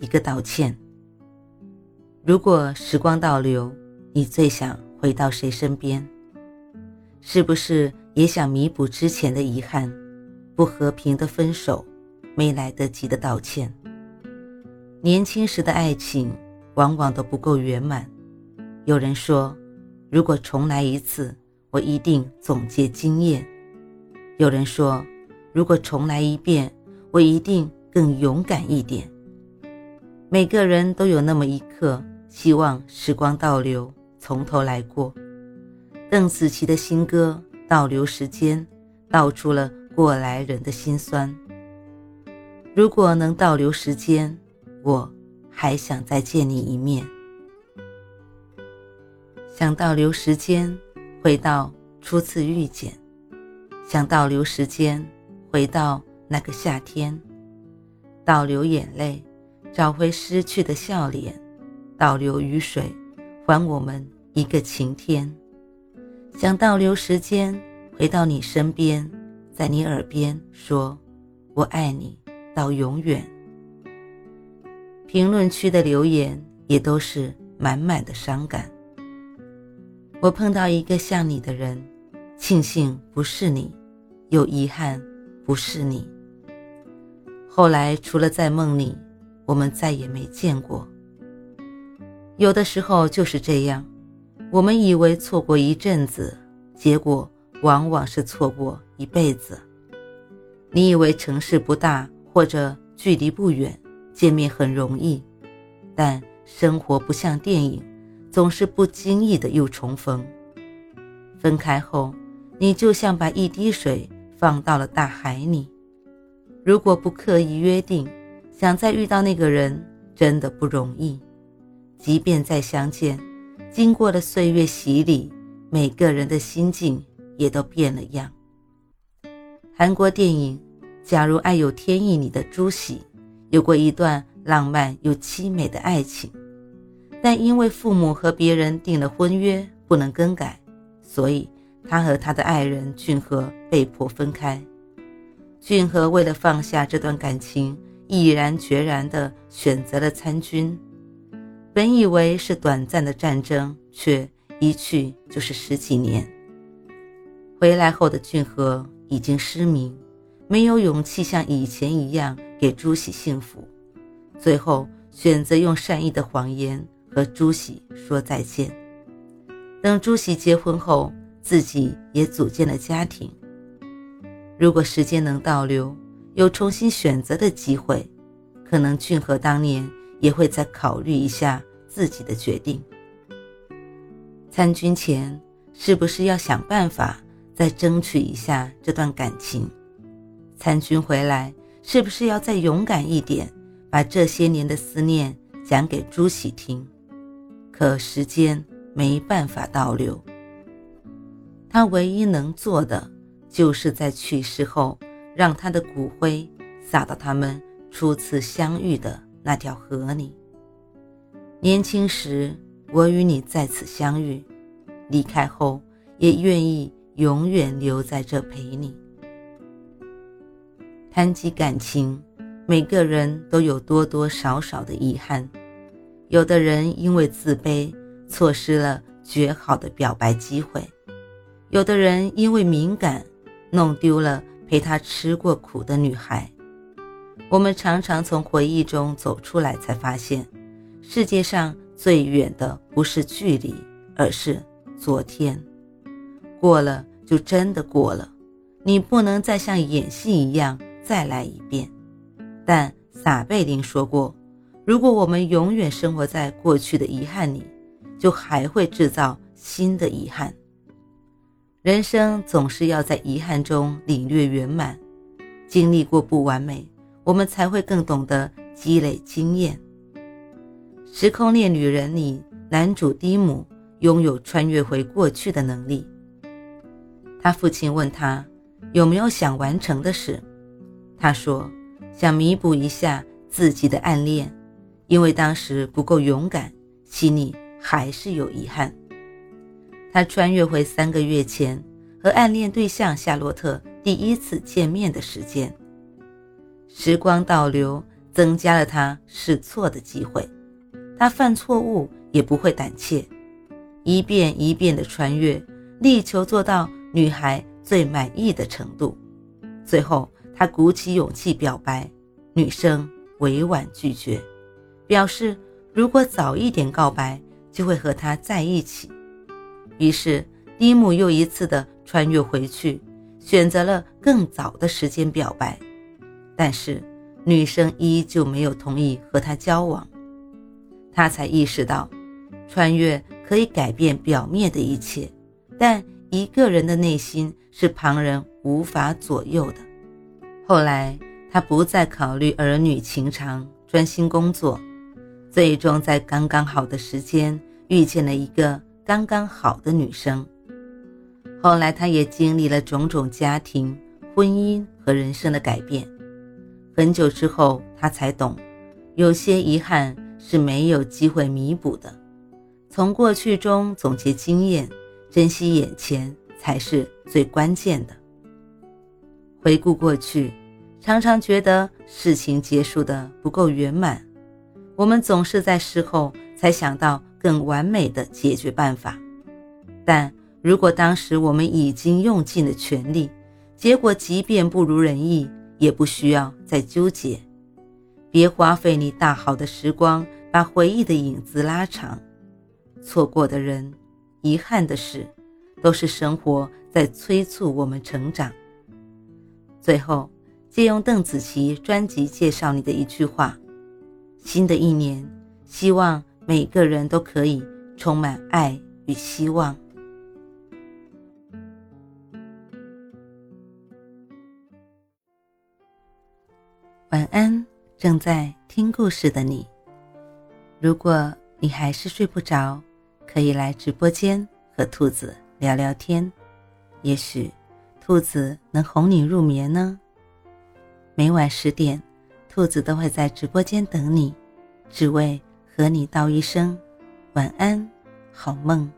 一个道歉。如果时光倒流，你最想回到谁身边？是不是也想弥补之前的遗憾？不和平的分手，没来得及的道歉。年轻时的爱情往往都不够圆满。有人说，如果重来一次，我一定总结经验。有人说，如果重来一遍，我一定更勇敢一点。每个人都有那么一刻，希望时光倒流，从头来过。邓紫棋的新歌《倒流时间》，道出了过来人的心酸。如果能倒流时间，我还想再见你一面。想倒流时间，回到初次遇见；想倒流时间，回到那个夏天；倒流眼泪，找回失去的笑脸；倒流雨水，还我们一个晴天。想倒流时间，回到你身边，在你耳边说“我爱你”到永远。评论区的留言也都是满满的伤感。我碰到一个像你的人，庆幸不是你，又遗憾不是你。后来除了在梦里，我们再也没见过。有的时候就是这样，我们以为错过一阵子，结果往往是错过一辈子。你以为城市不大或者距离不远，见面很容易，但生活不像电影。总是不经意的又重逢。分开后，你就像把一滴水放到了大海里。如果不刻意约定，想再遇到那个人，真的不容易。即便再相见，经过了岁月洗礼，每个人的心境也都变了样。韩国电影《假如爱有天意》里的朱喜，有过一段浪漫又凄美的爱情。但因为父母和别人订了婚约，不能更改，所以他和他的爱人俊和被迫分开。俊和为了放下这段感情，毅然决然地选择了参军。本以为是短暂的战争，却一去就是十几年。回来后的俊和已经失明，没有勇气像以前一样给朱喜幸福，最后选择用善意的谎言。和朱喜说再见。等朱喜结婚后，自己也组建了家庭。如果时间能倒流，有重新选择的机会，可能俊和当年也会再考虑一下自己的决定。参军前，是不是要想办法再争取一下这段感情？参军回来，是不是要再勇敢一点，把这些年的思念讲给朱喜听？可时间没办法倒流，他唯一能做的，就是在去世后，让他的骨灰撒到他们初次相遇的那条河里。年轻时，我与你在此相遇，离开后，也愿意永远留在这陪你。谈及感情，每个人都有多多少少的遗憾。有的人因为自卑，错失了绝好的表白机会；有的人因为敏感，弄丢了陪他吃过苦的女孩。我们常常从回忆中走出来，才发现，世界上最远的不是距离，而是昨天。过了就真的过了，你不能再像演戏一样再来一遍。但撒贝宁说过。如果我们永远生活在过去的遗憾里，就还会制造新的遗憾。人生总是要在遗憾中领略圆满，经历过不完美，我们才会更懂得积累经验。《时空恋旅人》里，男主蒂姆拥有穿越回过去的能力。他父亲问他有没有想完成的事，他说想弥补一下自己的暗恋，因为当时不够勇敢，心里还是有遗憾。他穿越回三个月前和暗恋对象夏洛特第一次见面的时间。时光倒流，增加了他试错的机会。他犯错误也不会胆怯，一遍一遍的穿越，力求做到女孩最满意的程度。最后，他鼓起勇气表白，女生委婉拒绝，表示如果早一点告白，就会和他在一起。于是，蒂姆又一次的穿越回去，选择了更早的时间表白，但是女生依旧没有同意和他交往。他才意识到，穿越可以改变表面的一切，但一个人的内心是旁人无法左右的。后来，他不再考虑儿女情长，专心工作，最终在刚刚好的时间遇见了一个刚刚好的女生。后来，他也经历了种种家庭、婚姻和人生的改变。很久之后，他才懂，有些遗憾。是没有机会弥补的。从过去中总结经验，珍惜眼前才是最关键的。回顾过去，常常觉得事情结束的不够圆满，我们总是在事后才想到更完美的解决办法。但如果当时我们已经用尽了全力，结果即便不如人意，也不需要再纠结。别花费你大好的时光，把回忆的影子拉长。错过的人，遗憾的事，都是生活在催促我们成长。最后，借用邓紫棋专辑介绍你的一句话：新的一年，希望每个人都可以充满爱与希望。晚安。正在听故事的你，如果你还是睡不着，可以来直播间和兔子聊聊天，也许兔子能哄你入眠呢。每晚十点，兔子都会在直播间等你，只为和你道一声晚安，好梦。